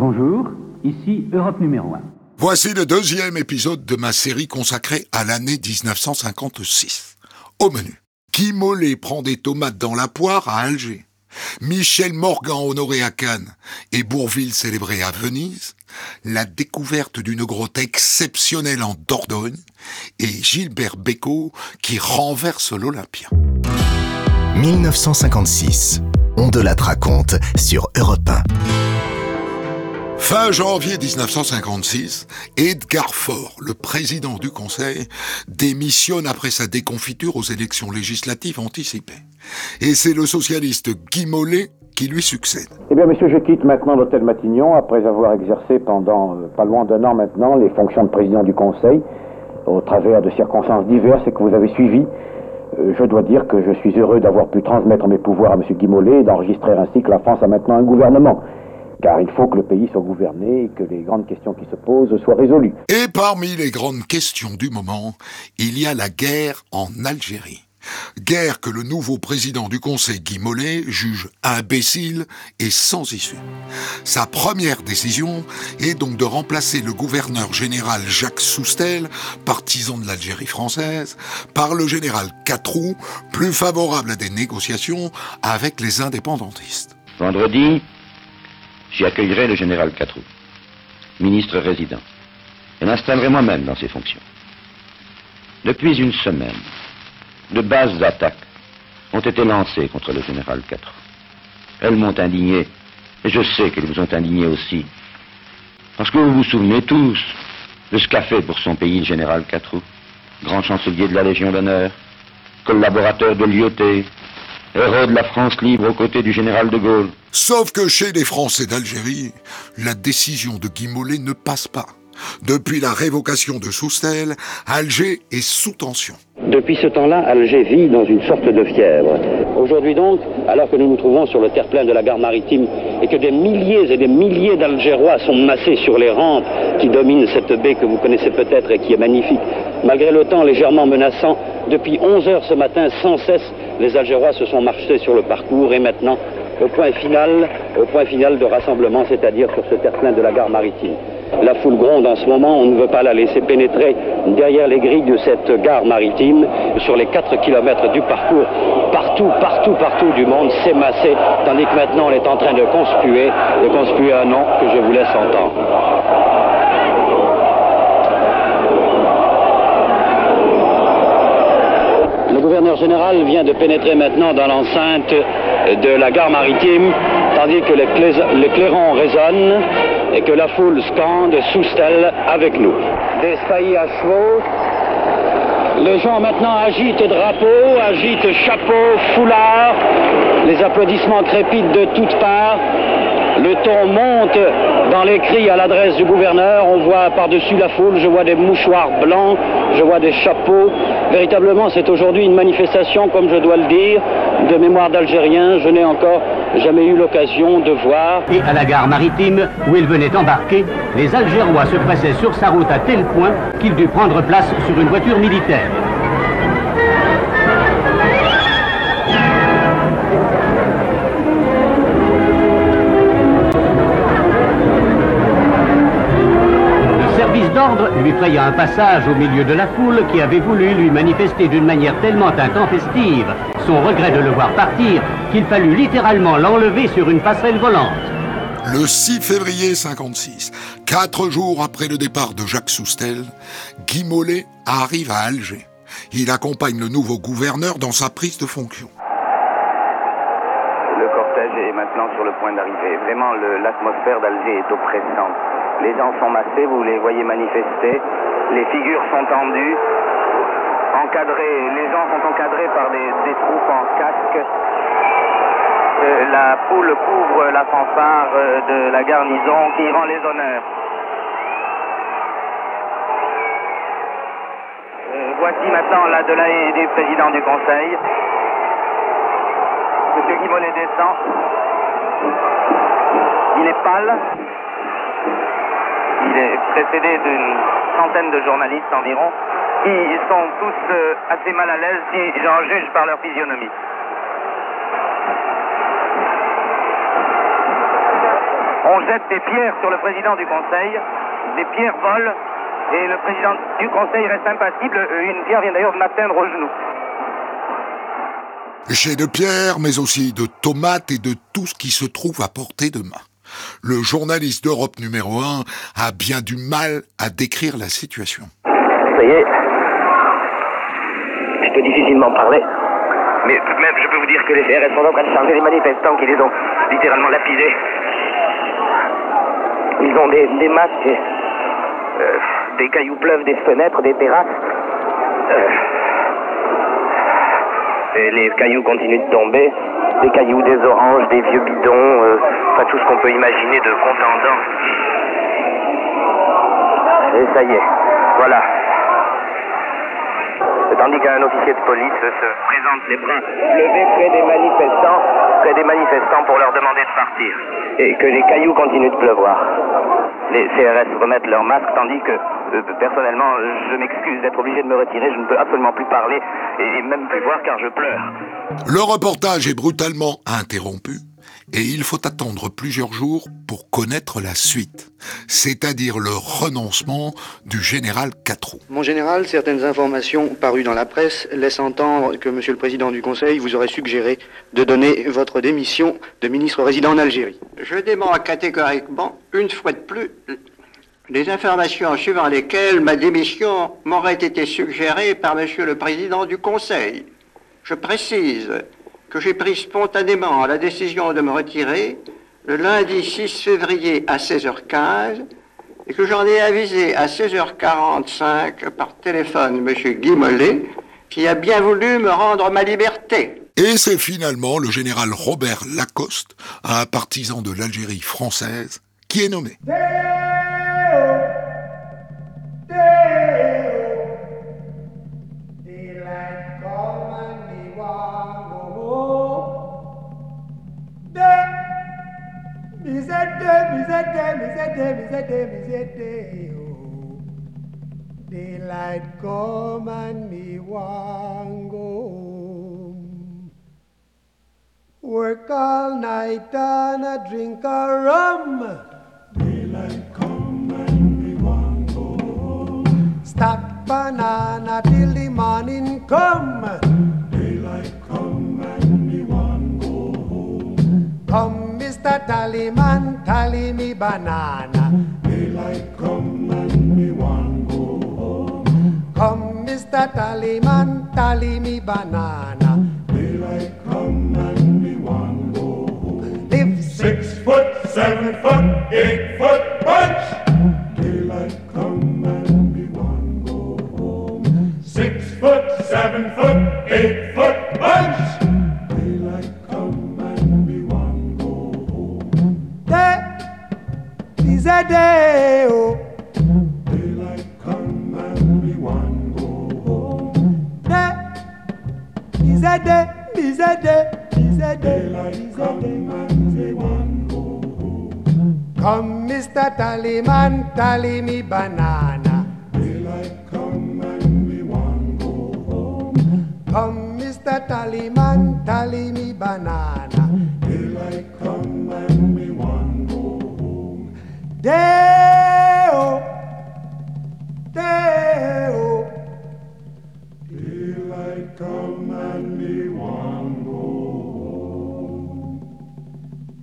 Bonjour, ici Europe numéro 1. Voici le deuxième épisode de ma série consacrée à l'année 1956. Au menu, Guy Mollet prend des tomates dans la poire à Alger. Michel Morgan honoré à Cannes et Bourville célébré à Venise, la découverte d'une grotte exceptionnelle en Dordogne et Gilbert Bécaud qui renverse l'Olympia. 1956. On de la raconte sur Europe 1. Fin janvier 1956, Edgar Faure, le président du Conseil, démissionne après sa déconfiture aux élections législatives anticipées. Et c'est le socialiste Guy Mollet qui lui succède. Eh bien, monsieur, je quitte maintenant l'hôtel Matignon après avoir exercé pendant euh, pas loin d'un an maintenant les fonctions de président du Conseil au travers de circonstances diverses et que vous avez suivies. Euh, je dois dire que je suis heureux d'avoir pu transmettre mes pouvoirs à Guy Mollet et d'enregistrer ainsi que la France a maintenant un gouvernement car il faut que le pays soit gouverné et que les grandes questions qui se posent soient résolues. Et parmi les grandes questions du moment, il y a la guerre en Algérie. Guerre que le nouveau président du Conseil Guy Mollet juge imbécile et sans issue. Sa première décision est donc de remplacer le gouverneur général Jacques Soustel, partisan de l'Algérie française, par le général Catrou, plus favorable à des négociations avec les indépendantistes. Vendredi, j'y accueillerai le général Catrou, ministre résident, et m'installerai moi-même dans ses fonctions. Depuis une semaine, de basses attaques ont été lancées contre le général Catrou. Elles m'ont indigné, et je sais qu'elles vous ont indigné aussi. Parce que vous vous souvenez tous de ce qu'a fait pour son pays le général Catrou, grand chancelier de la Légion d'honneur, collaborateur de l'IOT, héros de la France libre aux côtés du général de Gaulle. Sauf que chez les Français d'Algérie, la décision de Guy Mollet ne passe pas. Depuis la révocation de Soustel, Alger est sous tension. Depuis ce temps-là, Alger vit dans une sorte de fièvre. Aujourd'hui donc, alors que nous nous trouvons sur le terre-plein de la gare maritime et que des milliers et des milliers d'Algérois sont massés sur les rampes qui dominent cette baie que vous connaissez peut-être et qui est magnifique, malgré le temps légèrement menaçant, depuis 11 heures ce matin, sans cesse, les Algérois se sont marchés sur le parcours et maintenant, au point final, au point final de rassemblement, c'est-à-dire sur ce terre-plein de la gare maritime. La foule gronde en ce moment, on ne veut pas la laisser pénétrer derrière les grilles de cette gare maritime, sur les 4 km du parcours. Partout, partout, partout du monde massé, tandis que maintenant on est en train de conspuer, de conspuer un nom que je vous laisse entendre. Le gouverneur général vient de pénétrer maintenant dans l'enceinte de la gare maritime, tandis que les, clairons résonnent et que la foule scande sous avec nous. Des à chevaux. Les gens maintenant agitent drapeaux, agitent chapeaux, foulards. Les applaudissements crépitent de toutes parts. Le ton monte dans les cris à l'adresse du gouverneur. On voit par-dessus la foule, je vois des mouchoirs blancs, je vois des chapeaux. Véritablement, c'est aujourd'hui une manifestation, comme je dois le dire, de mémoire d'Algériens. Je n'ai encore jamais eu l'occasion de voir Et à la gare maritime où il venait embarquer, les Algérois se pressaient sur sa route à tel point qu'il dut prendre place sur une voiture militaire. Le service d'ordre lui fraya un passage au milieu de la foule qui avait voulu lui manifester d'une manière tellement intempestive son regret de le voir partir qu'il fallut littéralement l'enlever sur une passerelle volante. Le 6 février 56, quatre jours après le départ de Jacques Soustel, Guy Mollet arrive à Alger. Il accompagne le nouveau gouverneur dans sa prise de fonction. Le cortège est maintenant sur le point d'arriver. Vraiment, l'atmosphère d'Alger est oppressante. Les gens sont massés, vous les voyez manifester. Les figures sont tendues, encadrées. Les gens sont encadrés par des, troupes en casque. Euh, la foule couvre la fanfare euh, de la garnison qui rend les honneurs. Euh, voici maintenant la Delahaye du président du Conseil. Monsieur Guy Mollet descend. Il est pâle. Il est précédé d'une centaine de journalistes environ, qui sont tous euh, assez mal à l'aise si j'en juge par leur physionomie. On jette des pierres sur le président du Conseil, des pierres volent, et le président du Conseil reste impassible. Une pierre vient d'ailleurs de m'atteindre au genou. J'ai de pierres, mais aussi de tomates et de tout ce qui se trouve à portée de main. Le journaliste d'Europe numéro 1 a bien du mal à décrire la situation. Ça y est, je peux difficilement parler. Mais tout de même, je peux vous dire que les CRS sont en train de charger les manifestants qui les ont littéralement lapidés. Ils ont des, des masques, euh, des cailloux pleuvent des fenêtres, des terrasses. Euh, et les cailloux continuent de tomber. Des cailloux, des oranges, des vieux bidons, euh, enfin tout ce qu'on peut imaginer de contendant. et ça y est, voilà. Tandis qu'un officier de police se présente les bras levés près des manifestants, près des manifestants pour leur demander de partir. Et que les cailloux continuent de pleuvoir. Les CRS remettent leur masque, tandis que, euh, personnellement, je m'excuse d'être obligé de me retirer. Je ne peux absolument plus parler et même plus voir car je pleure. Le reportage est brutalement interrompu et il faut attendre plusieurs jours pour connaître la suite, c'est-à-dire le renoncement du général Catrou. Mon général, certaines informations parues dans la presse laissent entendre que Monsieur le Président du Conseil vous aurait suggéré de donner votre démission de ministre résident en Algérie. Je dément catégoriquement, une fois de plus, les informations suivant lesquelles ma démission m'aurait été suggérée par Monsieur le Président du Conseil. Je précise que j'ai pris spontanément la décision de me retirer le lundi 6 février à 16h15 et que j'en ai avisé à 16h45 par téléphone M. Guy Mollet qui a bien voulu me rendre ma liberté. Et c'est finalement le général Robert Lacoste, un partisan de l'Algérie française, qui est nommé. Daylight come and me want go home. Work all night and a drink a rum. Daylight come and me want go home. Stack banana till the morning come. Mr. Tallyman, tally me banana. Daylight come and me want go home. Come, Mr. Tallyman, tally me banana. Daylight come and me want go home. Live six foot, seven foot, eight foot bunch. Daylight come and me want go home. Six foot, seven foot, eight foot bunch. Is a day, oh. Daylight come and me want go home. Day is a day, is a day, is a day, is a day, and me want go home. Come, Mr. Tallyman, tally me banana. Daylight come and me want go home. Come, Mr. Tallyman, tally me banana. Daylight Day-o, day-o. Daylight come and me want go home.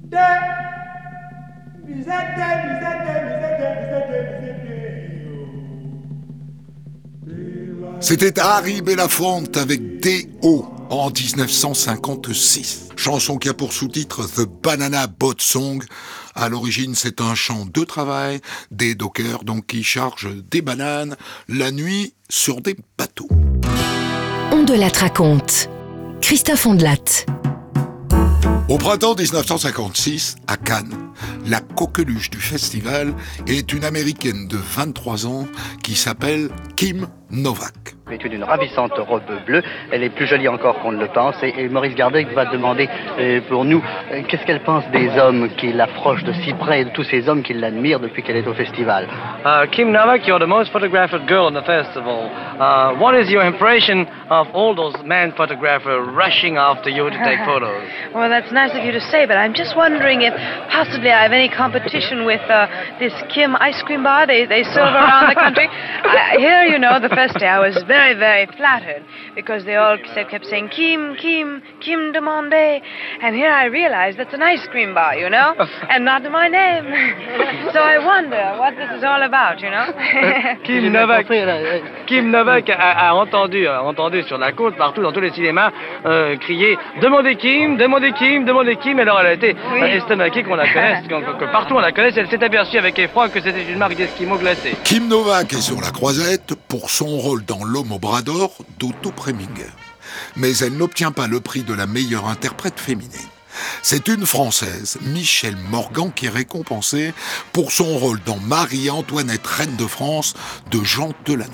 Day, misete, misete, misete, misete, misete, C'était Harry Belafonte avec D.O. en 1956. Chanson qui a pour sous-titre The Banana Boat Song. À l'origine, c'est un chant de travail des dockers donc qui chargent des bananes la nuit sur des bateaux. On de la raconte. Christophe Ondelat. Au printemps 1956, à Cannes, la coqueluche du festival est une américaine de 23 ans qui s'appelle Kim Novak. C'est une ravissante robe bleue. Elle est plus jolie encore qu'on ne le pense. Et, Maurice Gardet va demander euh, pour nous euh, qu'est-ce qu'elle pense des hommes qui l'approchent de si près, de tous ces hommes qui l'admirent depuis qu'elle est au festival. Uh, Kim Novak, you're the most photographed girl in the festival. Uh, what is your impression of all those men photographers rushing after you to take photos? well, that's nice of you to say, but I'm just wondering if possibly I have any competition with uh, this Kim ice cream bar they, they serve around the country. I, here, you know, the first day I was very very, flattered because they all kept saying Kim, Kim, Kim demande. And here I realized that's an ice cream bar, you know, and not my name. so I wonder what this is all about, you know? Kim Novak, Kim Novak a, a, entendu, a entendu sur la côte, partout dans tous les cinémas, euh, crier Demandez Kim, demandez Kim, demandez Kim. Et alors elle a été oui. estomaquée qu'on la connaisse, que, que, partout on la connaisse. Elle s'est aperçue avec effroi que c'était une marque d'esquimaux glacés. Kim Novak est sur la croisette pour son rôle dans L'homme au bras d'or d'Otto Preminger. Mais elle n'obtient pas le prix de la meilleure interprète féminine. C'est une Française, Michelle Morgan, qui est récompensée pour son rôle dans Marie-Antoinette, reine de France, de Jean Delannoy.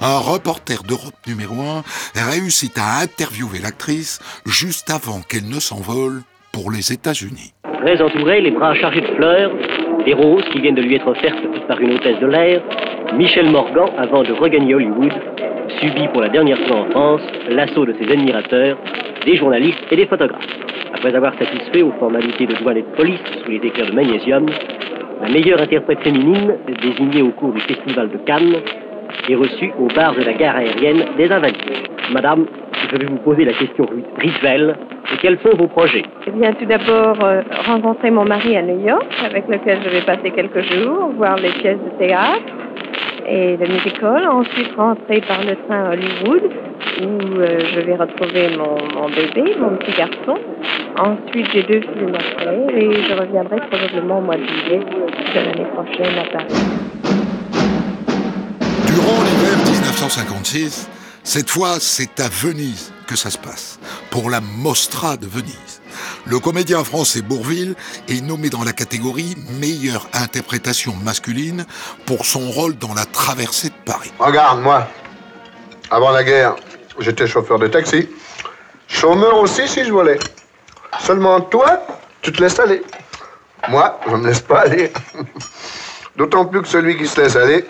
Un reporter d'Europe numéro 1 réussit à interviewer l'actrice juste avant qu'elle ne s'envole pour les États-Unis. Très les bras chargés de fleurs, des roses qui viennent de lui être offertes par une hôtesse de l'air, Michel Morgan, avant de regagner Hollywood, subit pour la dernière fois en France l'assaut de ses admirateurs, des journalistes et des photographes. Après avoir satisfait aux formalités de douane et de police sous les éclairs de magnésium, la meilleure interprète féminine, désignée au cours du festival de Cannes, est reçue au bar de la gare aérienne des Invalides. Madame, je vais vous poser la question rituelle. Et quels sont vos projets? Eh bien, tout d'abord, euh, rencontrer mon mari à New York, avec lequel je vais passer quelques jours, voir les pièces de théâtre, et le musical. Ensuite, rentrer par le train à Hollywood, où euh, je vais retrouver mon, mon, bébé, mon petit garçon. Ensuite, j'ai deux films après, et je reviendrai probablement au mois de juillet de l'année prochaine à Paris. Durant l'hiver 1956, cette fois, c'est à Venise que ça se passe, pour la Mostra de Venise. Le comédien français Bourville est nommé dans la catégorie meilleure interprétation masculine pour son rôle dans la traversée de Paris. Regarde, moi, avant la guerre, j'étais chauffeur de taxi. Chômeur aussi si je volais. Seulement toi, tu te laisses aller. Moi, je me laisse pas aller. D'autant plus que celui qui se laisse aller,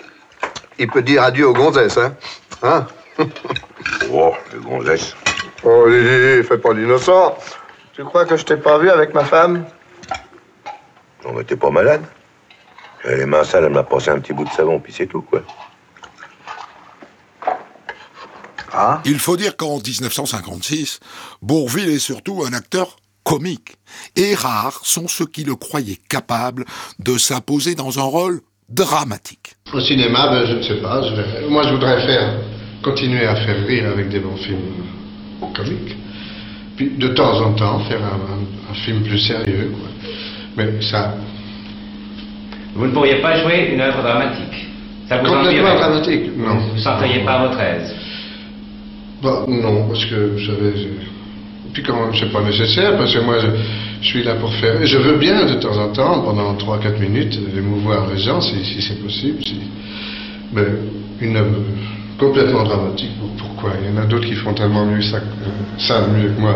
il peut dire adieu aux gonzesses, hein Hein? Oh, les gonzesses. Oh, Lili, fais pas l'innocent. Tu crois que je t'ai pas vu avec ma femme? Non, mais t'es pas malade. J'avais les mains sales, elle m'a passé un petit bout de savon, puis c'est tout, quoi. Ah Il faut dire qu'en 1956, Bourville est surtout un acteur comique. Et rares sont ceux qui le croyaient capable de s'imposer dans un rôle dramatique. Au cinéma, ben, je ne sais pas. Je Moi, je voudrais faire, continuer à faire rire avec des bons films comiques. Puis, de temps en temps, faire un, un film plus sérieux. Quoi. Mais ça... Vous ne pourriez pas jouer une œuvre dramatique Ça vous Complètement dramatique, non. Vous ne sentiriez pas votre aise bah, Non, parce que, vous savez... Puis comment, c'est pas nécessaire, parce que moi, je, je, suis là pour faire... Et je veux bien, de temps en temps, pendant 3-4 minutes, émouvoir les gens, si, si c'est possible. Si... Mais une œuvre complètement dramatique, pourquoi? Il y en a d'autres qui font tellement mieux ça, euh, ça mieux que moi.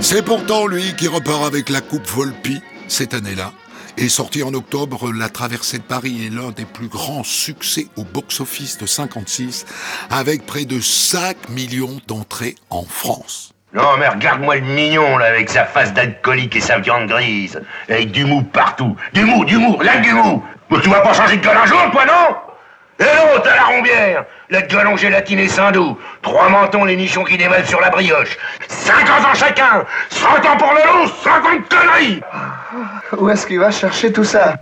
C'est pourtant lui qui repart avec la Coupe Volpi, cette année-là. Et sorti en octobre, La Traversée de Paris est l'un des plus grands succès au box-office de 56, avec près de 5 millions d'entrées en France. Non, mais regarde-moi le mignon, là, avec sa face d'alcoolique et sa viande grise. Avec du mou partout. Du mou, du mou, là, du mou. Tu vas pas changer de gueule un jour, toi, non? Et l'autre, à la rombière. La gueule en gélatine saint doux. Trois mentons, les nichons qui dévalent sur la brioche. 50 ans chacun. 100 ans pour le loup, 50 conneries. Où est-ce qu'il va chercher tout ça?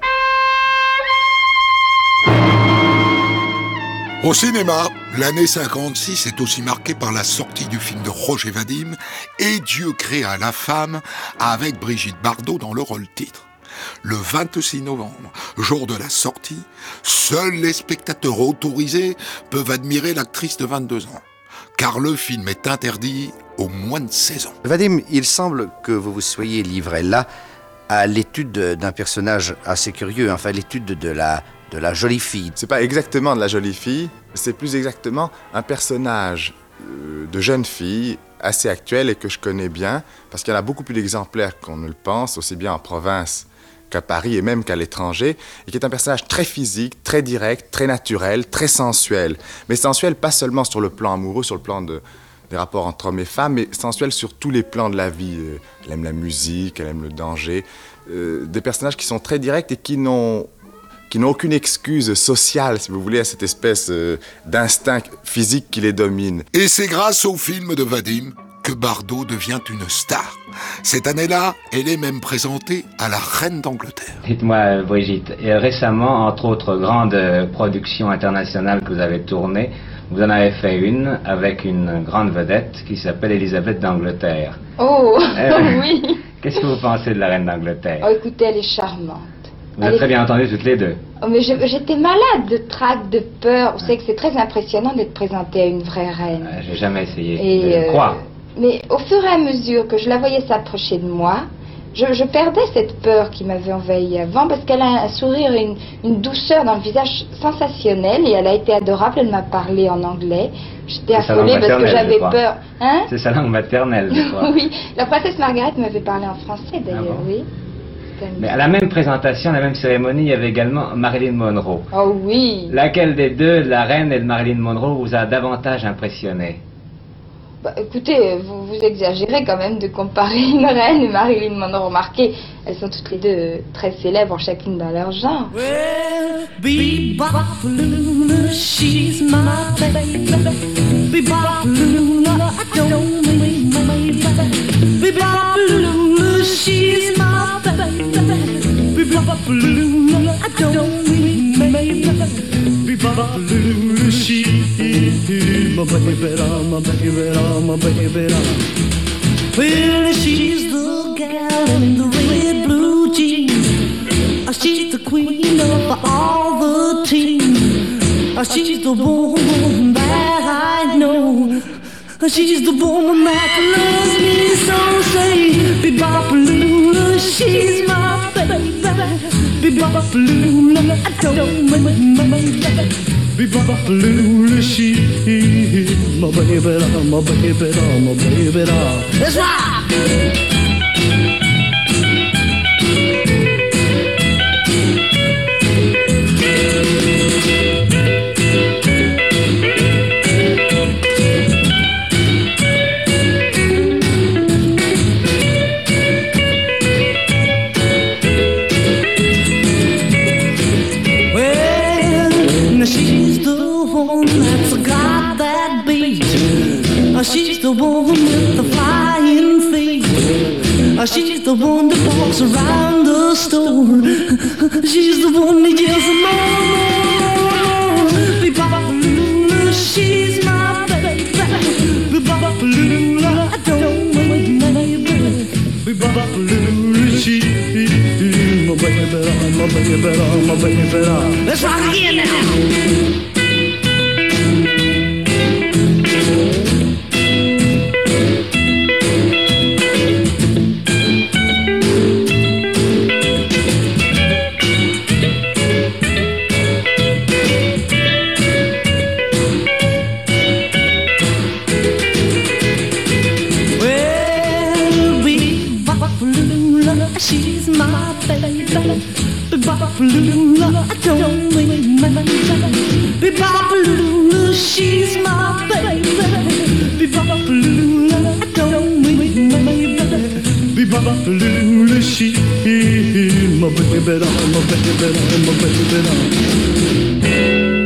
Au cinéma, l'année 56 est aussi marquée par la sortie du film de Roger Vadim et Dieu créa la femme avec Brigitte Bardot dans le rôle titre. Le 26 novembre, jour de la sortie, seuls les spectateurs autorisés peuvent admirer l'actrice de 22 ans, car le film est interdit aux moins de 16 ans. Vadim, il semble que vous vous soyez livré là à l'étude d'un personnage assez curieux, enfin l'étude de la de la jolie fille. C'est pas exactement de la jolie fille, c'est plus exactement un personnage euh, de jeune fille assez actuel et que je connais bien, parce qu'il y en a beaucoup plus d'exemplaires qu'on ne le pense, aussi bien en province qu'à Paris et même qu'à l'étranger, et qui est un personnage très physique, très direct, très naturel, très sensuel. Mais sensuel pas seulement sur le plan amoureux, sur le plan de, des rapports entre hommes et femmes, mais sensuel sur tous les plans de la vie. Euh, Elle aime la musique, elle aime le danger. Euh, des personnages qui sont très directs et qui n'ont qui n'ont aucune excuse sociale, si vous voulez, à cette espèce euh, d'instinct physique qui les domine. Et c'est grâce au film de Vadim que Bardot devient une star. Cette année-là, elle est même présentée à la Reine d'Angleterre. Dites-moi, Brigitte, et récemment, entre autres grandes euh, productions internationales que vous avez tournées, vous en avez fait une avec une grande vedette qui s'appelle Elisabeth d'Angleterre. Oh, Euh, oui. Qu'est-ce que vous pensez de la Reine d'Angleterre? Oh, écoutez, elle est charmante. Vous elle très bien entendues toutes les deux. Oh, mais j'étais malade de trac, de peur. Vous savez que c'est très impressionnant d'être présentée à une vraie reine. Euh, J'ai jamais essayé Et, de euh, croire. Mais au fur et à mesure que je la voyais s'approcher de moi, je, je perdais cette peur qui m'avait envahi avant parce qu'elle a un sourire et une, une douceur dans le visage sensationnelle et elle a été adorable. Elle m'a parlé en anglais. J'étais affolée parce que j'avais peur. Hein? C'est sa langue maternelle, je crois. Oui, la princesse Margaret m'avait parlé en français d'ailleurs, Ah bon? oui. Mais à la même présentation, à la même cérémonie, il y avait également Marilyn Monroe. Oh oui. Laquelle des deux, la reine et de Marilyn Monroe, vous a davantage impressionné? Bah, écoutez, vous, vous exagérez quand même de comparer une reine et Marilyn Monroe. Remarquez, elles sont toutes les deux très célèbres, chacune dans leur genre. Bebop Lula, she's my baby. Bebop Lula, I don't mean my baby. Bebop Lula, she's baby. I don't mean my baby. Bebop Lula, she's my baby, my baby, my baby. Well, she's the gal in the red blue jeans. Uh, She's the queen of all the teams. Uh, She's the woman that I know. Uh, She's the woman that loves me so. Say, Lula, she's my baby. Bebop Lula, I don't mind my baby. Bebop Lula, she's my baby, my baby, my baby. Let's rock! The one that walks around the store. She's the one that yells more, more, more. Bebop-a-lula, she's my baby. I don't she's my baby, my baby, my baby. Let's rock again now.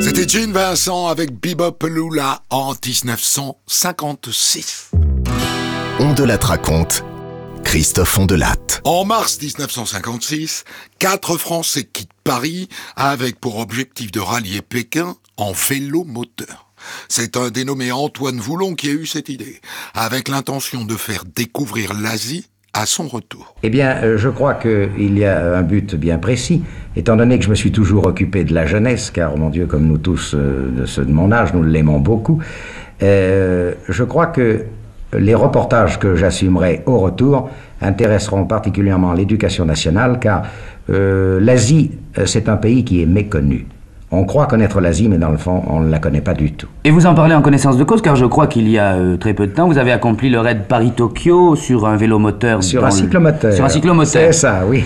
C'était Gene Vincent avec Bebop Lula en 1956. On de la raconte. Christophe Ondelatte. En mars 1956, quatre Français quittent Paris avec pour objectif de rallier Pékin en vélo moteur. C'est un dénommé Antoine Voulon qui a eu cette idée, avec l'intention de faire découvrir l'Asie à son retour. Eh bien, euh, je crois qu'il y a un but bien précis, étant donné que je me suis toujours occupé de la jeunesse, car, mon Dieu, comme nous tous, euh, de ceux de mon âge, nous l'aimons beaucoup. Euh, je crois que Les reportages que j'assumerai au retour intéresseront particulièrement l'éducation nationale car l'Asie, c'est un pays qui est méconnu. On croit connaître l'Asie, mais dans le fond, on ne la connaît pas du tout. Et vous en parlez en connaissance de cause, car je crois qu'il y a euh, très peu de temps, vous avez accompli le raid Paris-Tokyo sur un vélomoteur. Sur dans un le- cyclomoteur. Sur un cyclomoteur. C'est ça, oui.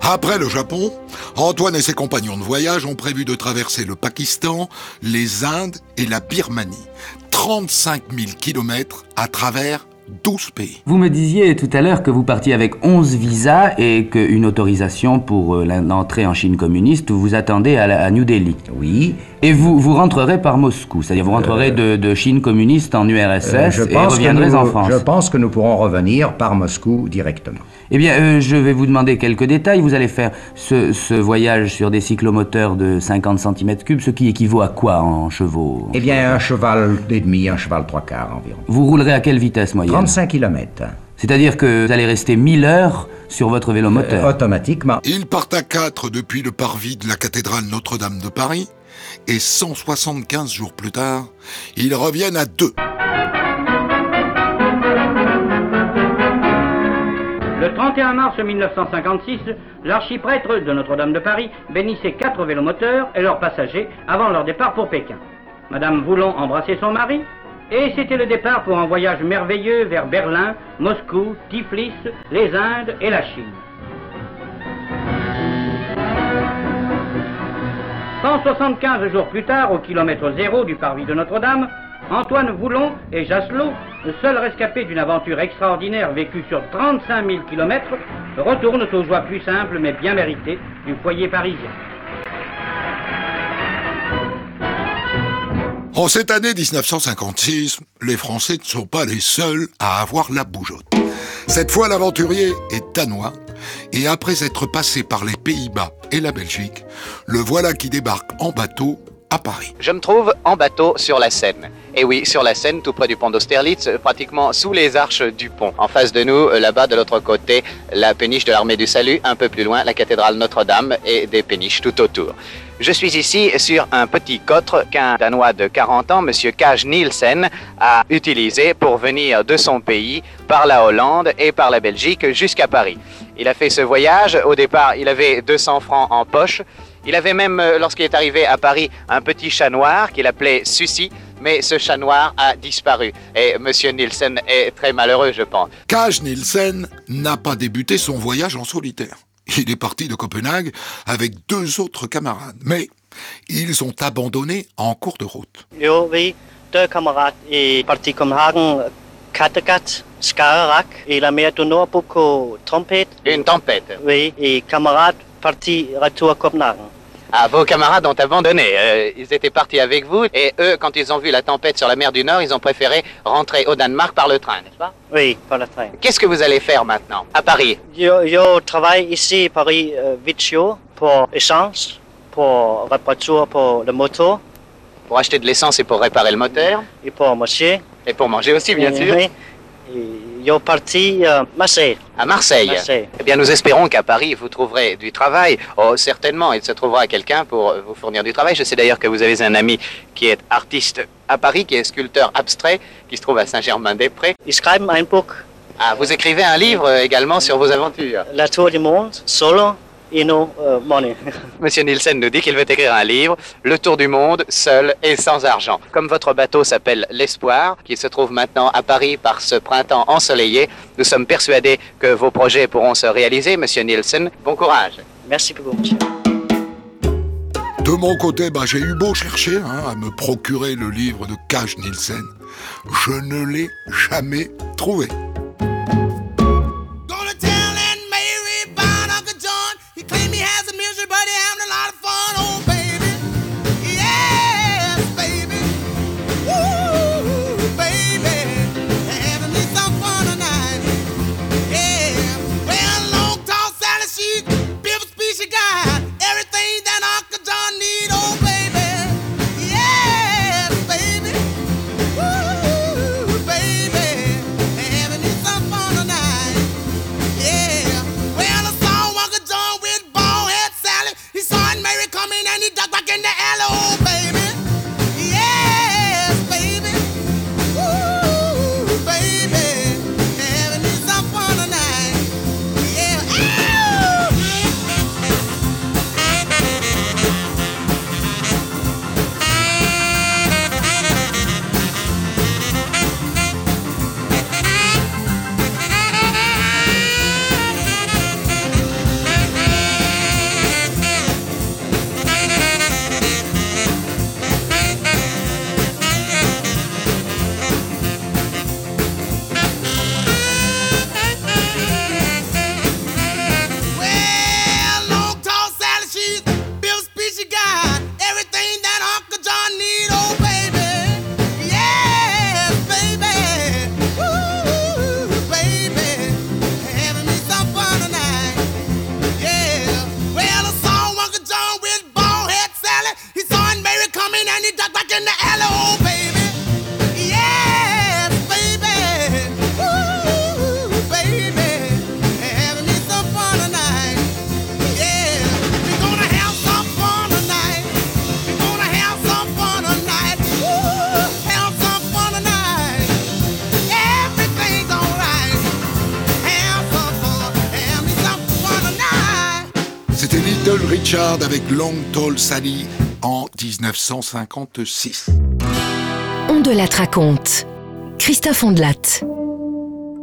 Après le Japon, Antoine et ses compagnons de voyage ont prévu de traverser le Pakistan, les Indes et la Birmanie. 35 000 kilomètres à travers 12 pays. Vous me disiez tout à l'heure que vous partiez avec 11 visas et qu'une autorisation pour euh, l'entrée en Chine communiste vous attendait à, la- à New Delhi. Oui. Et vous, vous rentrerez par Moscou, c'est-à-dire vous rentrerez de, de Chine communiste en URSS Euh, je et pense reviendrez nous- en France. Je pense que nous pourrons revenir par Moscou directement. Eh bien, euh, je vais vous demander quelques détails. Vous allez faire ce, ce voyage sur des cyclomoteurs de 50 cm3, ce qui équivaut à quoi en chevaux? Eh bien, un cheval et demi, un cheval trois quarts environ. Vous roulerez à quelle vitesse moyenne? 35 km. C'est-à-dire que vous allez rester 1000 heures sur votre vélomoteur. Euh, automatiquement. Ils partent à 4 depuis le parvis de la cathédrale Notre-Dame de Paris et 175 jours plus tard, ils reviennent à 2. 31 mars 1956, l'archiprêtre de Notre-Dame de Paris bénissait quatre vélomoteurs et leurs passagers avant leur départ pour Pékin. Madame Voulon embrassait son mari et c'était le départ pour un voyage merveilleux vers Berlin, Moscou, Tiflis, les Indes et la Chine. 175 jours plus tard, au kilomètre zéro du parvis de Notre-Dame, Antoine Voulon et Jasselot, le seul rescapé d'une aventure extraordinaire vécue sur 35 000 kilomètres, retournent aux joies plus simples mais bien méritées du foyer parisien. En cette année 1956, les Français ne sont pas les seuls à avoir la bougeotte. Cette fois, l'aventurier est danois, et après être passé par les Pays-Bas et la Belgique, le voilà qui débarque en bateau Je me trouve en bateau sur la Seine. Et oui, sur la Seine, tout près du pont d'Austerlitz, pratiquement sous les arches du pont. En face de nous, euh, là-bas, de l'autre côté, la péniche de l'armée du salut, un peu plus loin, la cathédrale Notre-Dame et des péniches tout autour. Je suis ici sur un petit cotre qu'un Danois de 40 ans, M. Kaj Nielsen, a utilisé pour venir de son pays par la Hollande et par la Belgique jusqu'à Paris. Il a fait ce voyage. Au départ, il avait 200 francs en poche. Il avait même, euh, lorsqu'il est arrivé à Paris, un petit chat noir qu'il appelait Sucy, mais ce chat noir a disparu. Et M. Nielsen est très malheureux, je pense. Kaj Nielsen n'a pas débuté son voyage en solitaire. Il est parti de Copenhague avec deux autres camarades, mais ils ont abandonné en cours de route. Jo, vi, deux camarades est parti Copenhagen, Kattegat, Skagerrak, et la mer du Nord beaucoup tempête. Une tempête. Oui, et camarades parti retour à Copenhagen. Ah, vos camarades ont abandonné. Euh, ils étaient partis avec vous et eux, quand ils ont vu la tempête sur la mer du Nord, ils ont préféré rentrer au Danemark par le train, n'est-ce pas? Oui, par le train. Qu'est-ce que vous allez faire maintenant? À Paris? Je, je travaille ici, Paris, euh, Vitio, pour essence, pour réparation pour le moto. Pour acheter de l'essence et pour réparer le moteur? Et pour manger. Et pour manger aussi, bien sûr. Oui. Et je parti à Marseille. À Marseille. Marseille. Eh bien, nous espérons qu'à Paris, vous trouverez du travail. Oh, certainement, il se trouvera quelqu'un pour euh, vous fournir du travail. Je sais d'ailleurs que vous avez un ami qui est artiste à Paris, qui est sculpteur abstrait, qui se trouve à Saint-Germain-des-Prés. Ich schreibe Buch, Ah, vous écrivez un livre euh, également sur vos aventures. La Tour du Monde, solo, euh, money. Monsieur Nielsen nous dit qu'il veut écrire un livre, Le Tour du Monde, seul et sans argent. Comme votre bateau s'appelle L'Espoir, qui se trouve maintenant à Paris par ce printemps ensoleillé, nous sommes persuadés que vos projets pourront se réaliser, Monsieur Nielsen. Bon courage. Merci beaucoup, monsieur. De mon côté, bah, j'ai eu beau chercher hein, à me procurer le livre de Kaj Nielsen. Je ne l'ai jamais trouvé. Sally en 1956. On de la raconte. Christophe Ondelat.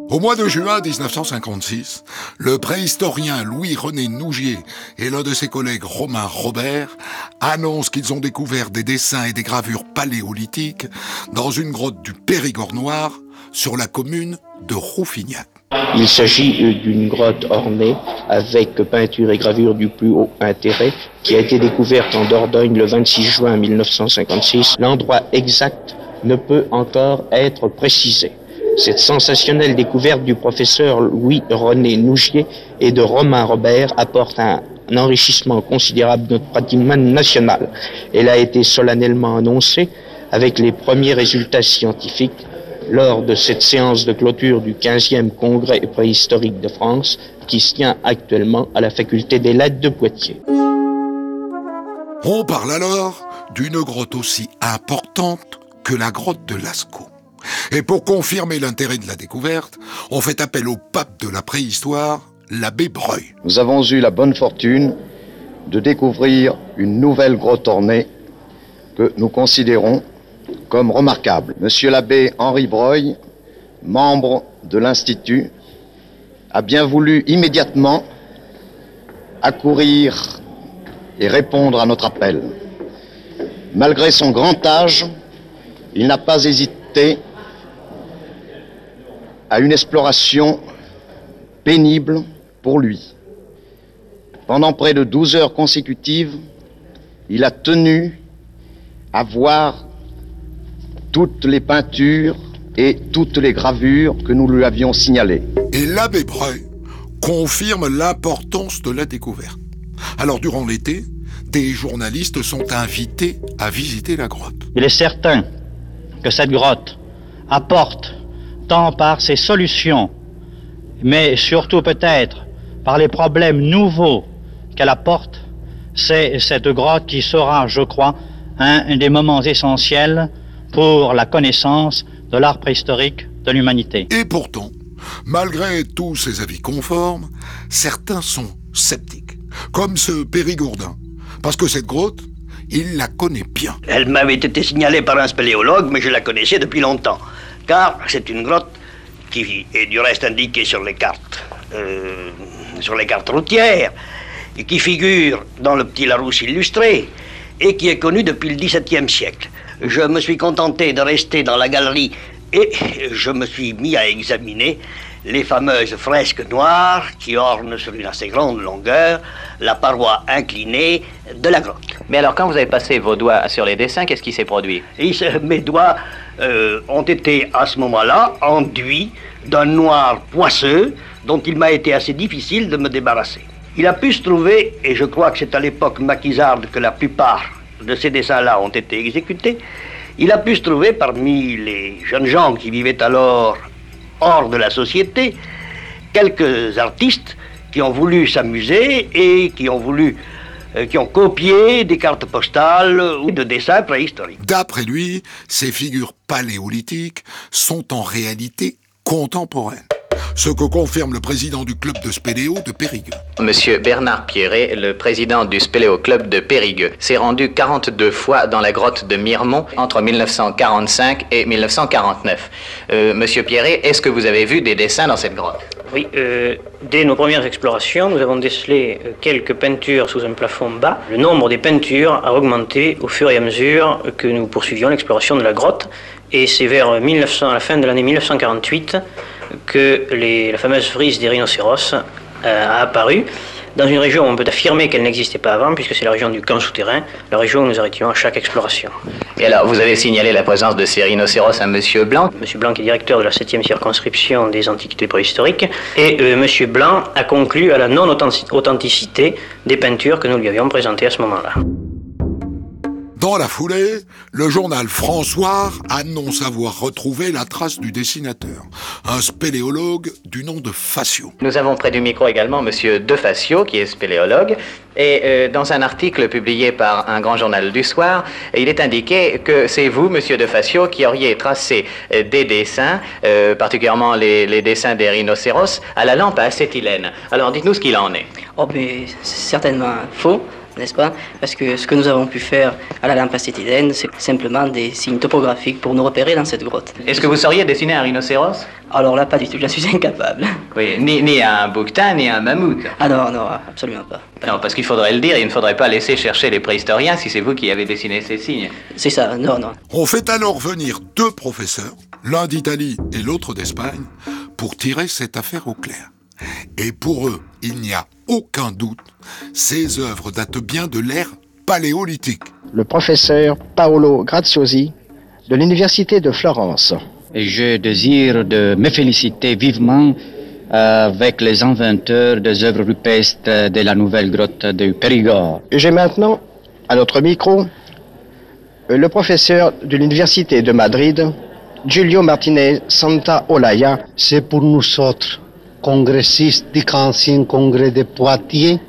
Au mois de juin 1956, le préhistorien Louis-René Nougier et l'un de ses collègues Romain Robert annoncent qu'ils ont découvert des dessins et des gravures paléolithiques dans une grotte du Périgord noir sur la commune de Rouffignac. Il s'agit euh, d'une grotte ornée avec peinture et gravure du plus haut intérêt qui a été découverte en Dordogne le 26 juin 1956. L'endroit exact ne peut encore être précisé. Cette sensationnelle découverte du professeur Louis-René Nougier et de Romain Robert apporte un, un enrichissement considérable de notre patrimoine national. Elle a été solennellement annoncée avec les premiers résultats scientifiques lors de cette séance de clôture du 15e congrès préhistorique de France qui se tient actuellement à la faculté des lettres de Poitiers. On parle alors d'une grotte aussi importante que la grotte de Lascaux. Et pour confirmer l'intérêt de la découverte, on fait appel au pape de la préhistoire, l'abbé Breuil. Nous avons eu la bonne fortune de découvrir une nouvelle grotte ornée que nous considérons comme remarquable. Monsieur l'abbé Henri Breuil, membre de l'Institut, a bien voulu immédiatement accourir et répondre à notre appel. Malgré son grand âge, il n'a pas hésité à une exploration pénible pour lui. Pendant près de 12 heures consécutives, il a tenu à voir toutes les peintures et toutes les gravures que nous lui avions signalées. Et l'abbé Breuil confirme l'importance de la découverte. Alors durant l'été, des journalistes sont invités à visiter la grotte. Il est certain que cette grotte apporte, tant par ses solutions, mais surtout peut-être par les problèmes nouveaux qu'elle apporte, c'est cette grotte qui sera, je crois, un des moments essentiels pour la connaissance de l'art préhistorique de l'humanité. Et pourtant, malgré tous ces avis conformes, certains sont sceptiques, comme ce Périgourdin, parce que cette grotte, il la connaît bien. Elle m'avait été signalée par un spéléologue, mais je la connaissais depuis longtemps, car c'est une grotte qui est du reste indiquée sur les cartes, euh, sur les cartes routières, et qui figure dans le petit Larousse illustré, et qui est connue depuis le XVIIe siècle. Je me suis contenté de rester dans la galerie et je me suis mis à examiner les fameuses fresques noires qui ornent sur une assez grande longueur la paroi inclinée de la grotte. Mais alors, quand vous avez passé vos doigts sur les dessins, qu'est-ce qui s'est produit? Et mes doigts euh, ont été à ce moment-là enduits d'un noir poisseux dont il m'a été assez difficile de me débarrasser. Il a pu se trouver, et je crois que c'est à l'époque maquisarde que la plupart de ces dessins-là ont été exécutés, il a pu se trouver parmi les jeunes gens qui vivaient alors hors de la société, quelques artistes qui ont voulu s'amuser et qui ont voulu, euh, qui ont copié des cartes postales ou de dessins préhistoriques. D'après lui, ces figures paléolithiques sont en réalité contemporaines. Ce que confirme le président du club de spéléo de Périgueux. Monsieur Bernard Pierret, le président du Spéléo Club de Périgueux, s'est rendu 42 fois dans la grotte de Miremont entre 1945 et 1949. Euh, Monsieur Pierret, est-ce que vous avez vu des dessins dans cette grotte? Oui, euh, dès nos premières explorations, nous avons décelé euh, quelques peintures sous un plafond bas. Le nombre des peintures a augmenté au fur et à mesure que nous poursuivions l'exploration de la grotte. Et c'est vers 1900, à la fin de l'année 1948 que les- la fameuse frise des rhinocéros euh, a apparu dans une région où on peut affirmer qu'elle n'existait pas avant, puisque c'est la région du camp souterrain, la région où nous arrêtions à chaque exploration. Et alors, vous avez signalé la présence de ces rhinocéros à Monsieur Blanc Monsieur Blanc est directeur de la 7e circonscription des antiquités préhistoriques et euh, Monsieur Blanc a conclu à la non-authenticité des peintures que nous lui avions présentées à ce moment-là. Dans la foulée, le journal François annonce avoir retrouvé la trace du dessinateur, un spéléologue du nom de Facio. Nous avons près du micro également Monsieur Defacio, qui est spéléologue, et euh, dans un article publié par un grand journal du soir, il est indiqué que c'est vous, Monsieur Defacio, qui auriez tracé euh, des dessins, euh, particulièrement les, les dessins des rhinocéros, à la lampe à acétylène. Alors dites-nous ce qu'il en est. Oh, mais c'est certainement faux. N'est-ce pas? Parce que ce que nous avons pu faire à la lampe acétylène, c'est simplement des signes topographiques pour nous repérer dans cette grotte. Est-ce que vous sauriez dessiner un rhinocéros? Alors là, pas du tout, je suis incapable. Oui, ni, ni un bouquetin, ni un mammouth. Ah non, non, absolument pas. Non, parce qu'il faudrait le dire, il ne faudrait pas laisser chercher les préhistoriens si c'est vous qui avez dessiné ces signes. C'est ça, non, non. On fait alors venir deux professeurs, l'un d'Italie et l'autre d'Espagne, pour tirer cette affaire au clair. Et pour eux, il n'y a aucun doute, ces œuvres datent bien de l'ère paléolithique. Le professeur Paolo Graziosi de l'Université de Florence. Et je désire de me féliciter vivement avec les inventeurs des œuvres rupestres de la nouvelle grotte de Périgord. Et j'ai maintenant, à notre micro, le professeur de l'Université de Madrid, Giulio Martinez Santa Olaya. C'est pour nous autres, congressistes du ancien congrès de Poitiers,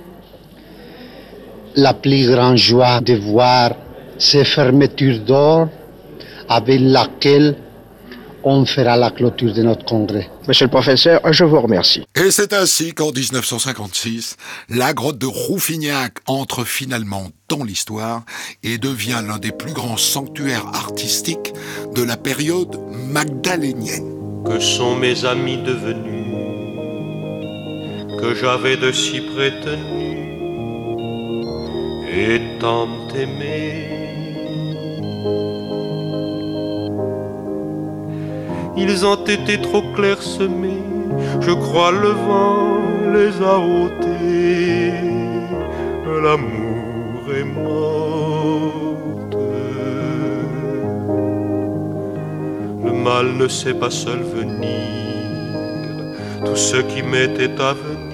la plus grande joie de voir ces fermetures d'or avec laquelle on fera la clôture de notre congrès. Monsieur le professeur, je vous remercie. Et c'est ainsi qu'en 1956, la grotte de Rouffignac entre finalement dans l'histoire et devient l'un des plus grands sanctuaires artistiques de la période magdalénienne. Que sont mes amis devenus que j'avais de si prétenus et tant aimés Ils ont été trop clairsemés, je crois le vent les a ôtés. L'amour est morte. Le mal ne sait pas seul venir, tout ce qui m'était à venir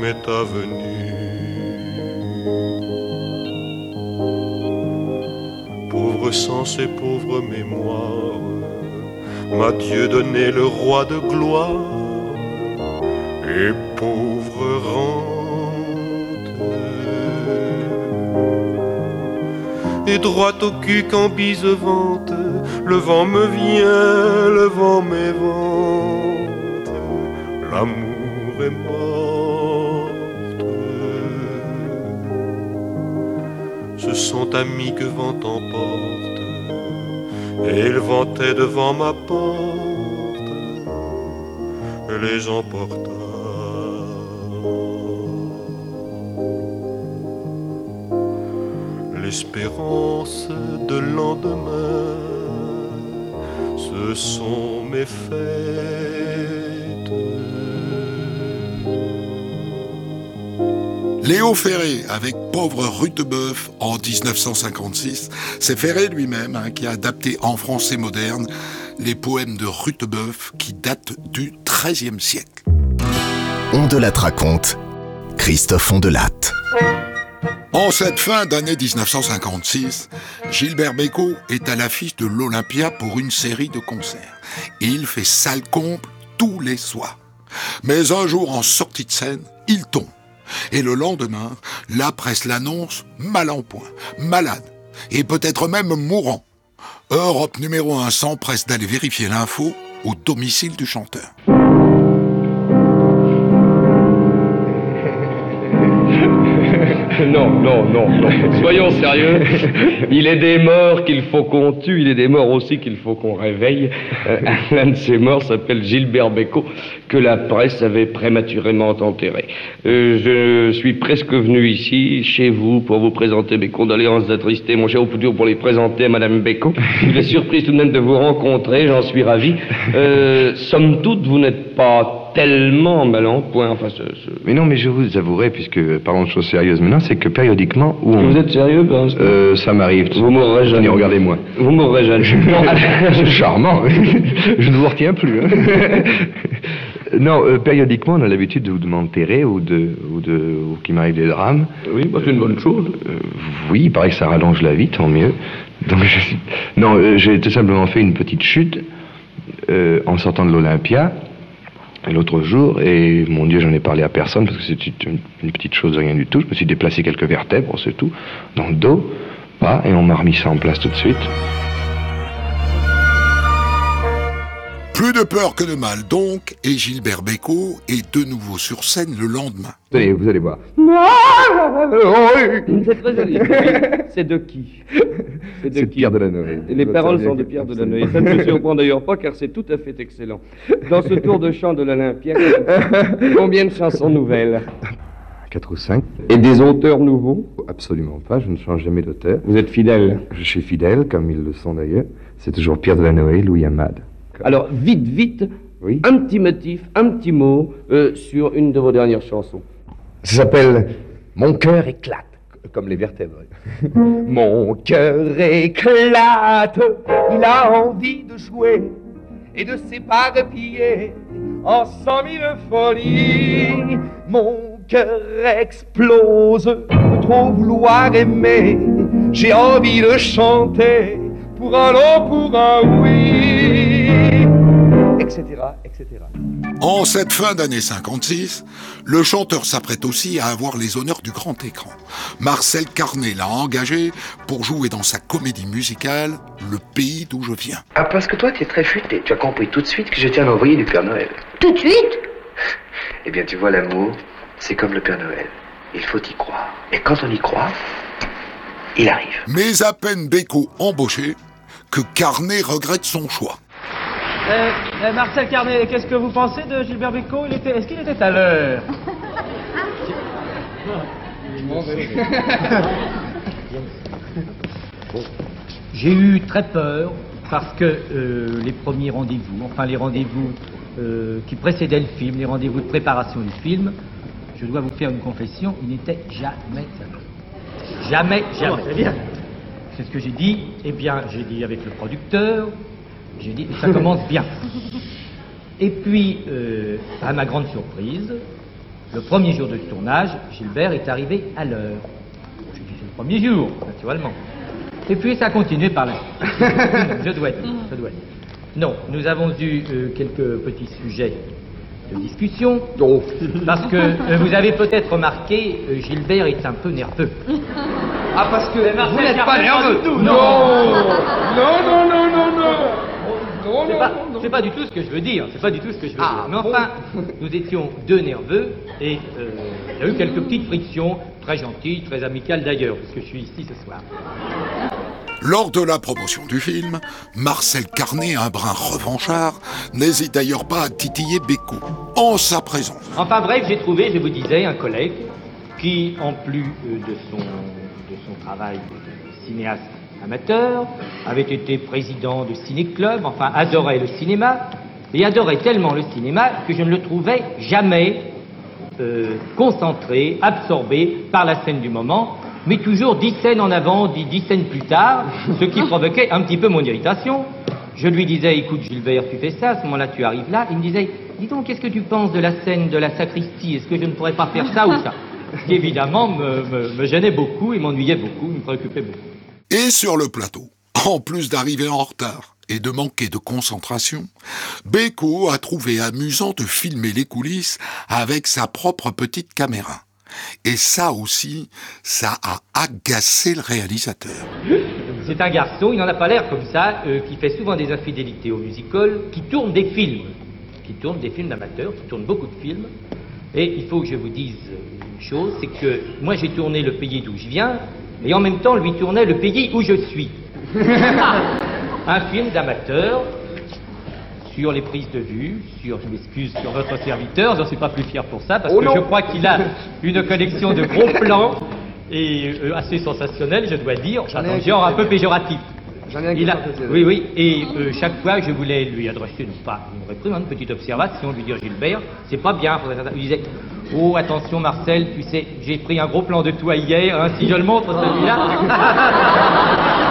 m'est avenu. pauvre sens et pauvre mémoire, m'a Dieu donné le roi de gloire et pauvre rente. Et droit au cul quand bise vente, le vent me vient, le vent m'évente, Sont amis que vent emporte, et ils vantaient devant ma porte, les emporta. L'espérance de lendemain, ce sont mes fêtes. Léo Ferré avec Pauvre Rutebeuf en 1956. C'est Ferré lui-même hein, qui a adapté en français moderne les poèmes de Rutebeuf qui datent du XIIIe siècle. On de la raconte, Christophe Ondelatte. En cette fin d'année 1956, Gilbert Bécaud est à l'affiche de l'Olympia pour une série de concerts. Et il fait salle comble tous les soirs. Mais un jour, en sortie de scène, il tombe. Et le lendemain, la presse l'annonce mal en point, malade, et peut-être même mourant. Europe numéro 1 s'empresse d'aller vérifier l'info au domicile du chanteur. Non, non, non. Soyons sérieux. Il est des morts qu'il faut qu'on tue, il est des morts aussi qu'il faut qu'on réveille. Euh, L'un de ces morts s'appelle Gilbert Bécaud, que la presse avait prématurément enterré. Euh, je suis presque venu ici, chez vous, pour vous présenter mes condoléances attristées, mon cher Oupoudur, pour les présenter à Madame Bécaud. Je suis surprise tout de même de vous rencontrer, j'en suis ravi. Euh, somme toute, vous n'êtes pas tellement mal en point. Enfin, ce- ce- Mais non, mais je vous avouerai, puisque parlons de choses sérieuses maintenant, c'est que périodiquement, où on... Vous êtes sérieux ben, Euh, ça m'arrive. Vous mourrez. Tenez, regardez-moi. Vous mourrez jeune. C'est charmant. je ne vous retiens plus. hein. non, euh, périodiquement, on a l'habitude de, de m'enterrer ou de, ou de, ou qu'il m'arrive des drames. Oui, bah, c'est une bonne chose. Euh, oui, il paraît que ça rallonge la vie, tant mieux. Donc, je- non, euh, j'ai tout simplement fait une petite chute en sortant de l'Olympia l'autre jour, et mon Dieu, j'en ai parlé à personne parce que c'est une, petite chose, rien du tout. Je me suis déplacé quelques vertèbres, c'est tout, dans le dos, pas, et on m'a remis ça en place tout de suite. Plus de peur que de mal donc, et Gilbert Bécaud est de nouveau sur scène le lendemain. Vous allez, vous allez voir. C'est très joli. C'est de qui C'est de qui Pierre Delanoë. Les paroles sont de Pierre Delanoë. Ça ne me surprend d'ailleurs pas car c'est tout à fait excellent. Dans ce tour de chant de l'Olympia, combien de chansons nouvelles 4 ou 5. Et des auteurs nouveaux Absolument pas, je ne change jamais d'auteur. Vous êtes fidèle Je suis fidèle, comme ils le sont d'ailleurs. C'est toujours Pierre Delanoë, Louis Amade. Alors, vite, vite, Oui. un petit motif, un petit mot euh, sur une de vos dernières chansons. Ça s'appelle Mon cœur éclate, comme les vertèbres. Mon cœur éclate, il a envie de jouer et de s'éparpiller en cent mille folies. Mon cœur explose de trop vouloir aimer. J'ai envie de chanter pour un non, pour un oui, etc., etc. En cette fin d'année 56, le chanteur s'apprête aussi à avoir les honneurs du grand écran. Marcel Carnet l'a engagé pour jouer dans sa comédie musicale Le pays d'où je viens. Ah, parce que toi, tu es très futé. Tu as compris tout de suite que je tiens à envoyer du Père Noël. Tout de suite? Eh bien, tu vois, l'amour, c'est comme le Père Noël. Il faut y croire. Et quand on y croit, il arrive. Mais à peine Beko embauché que Carnet regrette son choix. Euh, euh, Marcel Carnet, qu'est-ce que vous pensez de Gilbert Bécaud Il était, Est-ce qu'il était à l'heure? J'ai eu très peur parce que euh, les premiers rendez-vous, enfin les rendez-vous euh, qui précédaient le film, les rendez-vous de préparation du film, je dois vous faire une confession, ils n'étaient jamais à l'heure. Jamais, jamais. c'est bien. C'est ce que j'ai dit. Eh bien, j'ai dit avec le producteur, j'ai dit, ça commence bien. Et puis, euh, à ma grande surprise, le premier jour de tournage, Gilbert est arrivé à l'heure. J'ai dit, c'est le premier jour, naturellement. Et puis, ça a continué par suite. je dois dire, je dois dire. Non, nous avons eu euh, quelques petits sujets de discussion. Parce que euh, vous avez peut-être remarqué, euh, Gilbert est un peu nerveux. Ah, parce que vous n'êtes pas nerveux non. non. non, non, non, non, non. C'est non, pas, non, non. c'est pas du tout ce que je veux dire, c'est pas du tout ce que je veux Ah, dire. Mais bon. enfin, nous étions deux nerveux et euh, il y a eu quelques petites frictions, très gentilles, très amicales d'ailleurs, parce que je suis ici ce soir. Lors de la promotion du film, Marcel Carnet, un brin revanchard, n'hésite d'ailleurs pas à titiller Beko en sa présence. Enfin bref, j'ai trouvé, je vous disais, un collègue qui, en plus euh, de, son, de son travail de cinéaste amateur, avait été président de ciné-club, enfin adorait le cinéma, et adorait tellement le cinéma que je ne le trouvais jamais euh, concentré, absorbé par la scène du moment, mais toujours dix scènes en avant, dix, dix scènes plus tard, ce qui provoquait un petit peu mon irritation. Je lui disais, écoute Gilbert, tu fais ça, à ce moment-là tu arrives là. Il me disait, dis donc, qu'est-ce que tu penses de la scène de la sacristie? Est-ce que je ne pourrais pas faire ça ou ça? Ce qui évidemment me, me- me gênait beaucoup et m'ennuyait beaucoup, me préoccupait beaucoup. Et sur le plateau, en plus d'arriver en retard et de manquer de concentration, Beko a trouvé amusant de filmer les coulisses avec sa propre petite caméra. Et ça aussi, ça a agacé le réalisateur. C'est un garçon, il n'en a pas l'air comme ça, euh, qui fait souvent des infidélités au musical, qui tourne des films, qui tourne des films d'amateurs, qui tourne beaucoup de films. Et il faut que je vous dise une chose, c'est que moi j'ai tourné le pays d'où je viens, et en même temps lui tournait le pays où je suis. un film d'amateur sur les prises de vue, sur, je m'excuse, sur notre serviteur, j'en suis pas plus fier pour ça, parce Oh que non. je crois qu'il a une collection de gros plans et euh, assez sensationnel, je dois dire, J'en un genre un peu péjoratif. J'en ai un qui a- oui, oui, et euh, chaque fois je voulais lui adresser, non pas une réprimande, une petite observation, lui dire Gilbert, c'est pas bien, faudrait faire ça. il disait Oh attention Marcel, tu sais, j'ai pris un gros plan de toi hier, hein, si je le montre celui-là.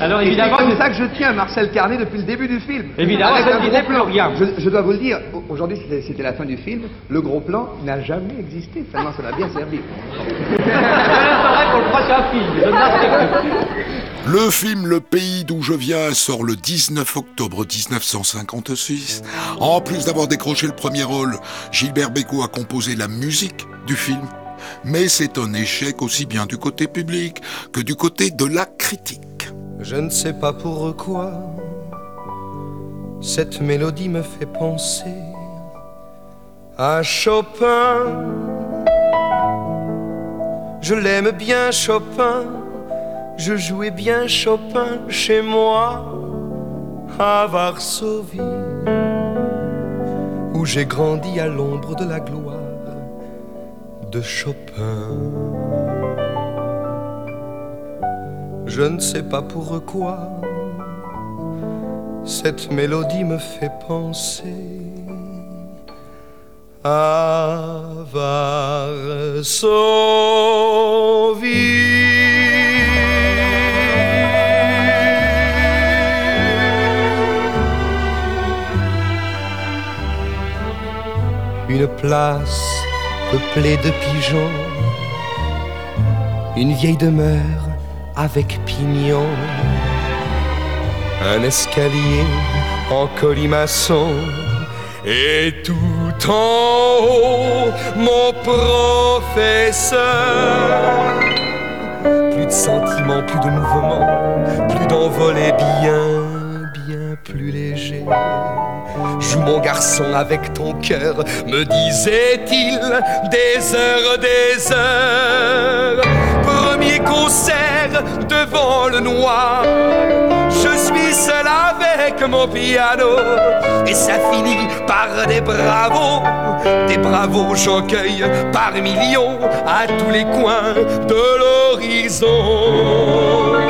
Alors évidemment, c'est comme ça que je tiens Marcel Carnet depuis le début du film. Évidemment, Avec je un ne gros plan. plus rien. Je, je dois vous le dire, au- aujourd'hui c'était- la fin du film, le gros plan n'a jamais existé, tellement ça m'a bien servi. Le film Le pays d'où je viens sort le 19 octobre 1956. En plus d'avoir décroché le premier rôle, Gilbert Bécaud a composé la musique du film. Mais c'est un échec aussi bien du côté public que du côté de la critique. Je ne sais pas pourquoi Cette mélodie me fait penser à Chopin. Je l'aime bien Chopin, je jouais bien Chopin chez moi à Varsovie, où j'ai grandi à l'ombre de la gloire de Chopin. Je ne sais pas pourquoi cette mélodie me fait penser à Varsovie. Une place peuplée de pigeons, une vieille demeure avec pignons, un escalier en colimaçon et tout en haut mon professeur. Plus de sentiments, plus de mouvements, plus d'envolée bien, bien plus léger. Joue mon garçon avec ton cœur, me disait-il, des heures, des heures. Premier concert devant le noir, je suis seul avec mon piano, et ça finit par des bravos, des bravos j'en cueille par millions à tous les coins de l'horizon.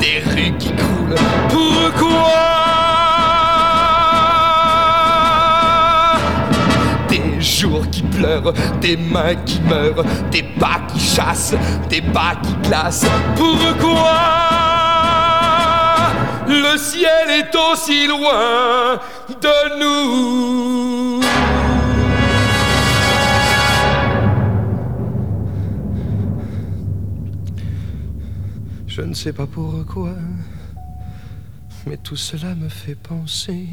Des rues qui coulent. Pourquoi Des jours qui pleurent, des mains qui meurent, des pas qui chassent, des pas qui glacent. Pourquoi le ciel est aussi loin de nous Je ne sais pas pourquoi, mais tout cela me fait penser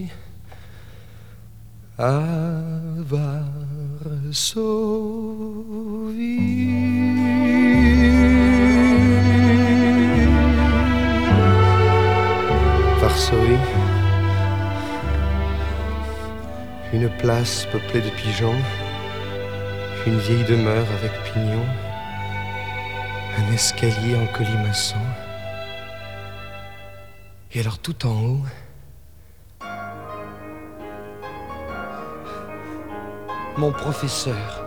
à Varsovie. Varsovie. Une place peuplée de pigeons, une vieille demeure avec pignons un escalier en colimaçon. Et alors tout en haut, mon professeur.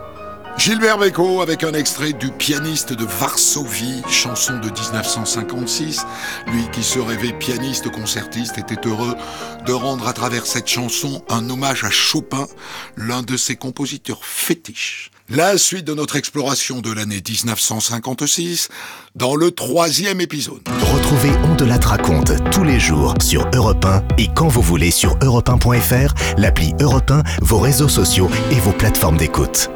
Gilbert Bécaud avec un extrait du pianiste de Varsovie, chanson de 1956. Lui qui se rêvait pianiste concertiste était heureux de rendre à travers cette chanson un hommage à Chopin, l'un de ses compositeurs fétiches. La suite de notre exploration de l'année 1956 dans le troisième épisode. Retrouvez On de la raconte tous les jours sur Europe 1 et quand vous voulez sur europe1.fr, l'appli Europe 1, vos réseaux sociaux et vos plateformes d'écoute.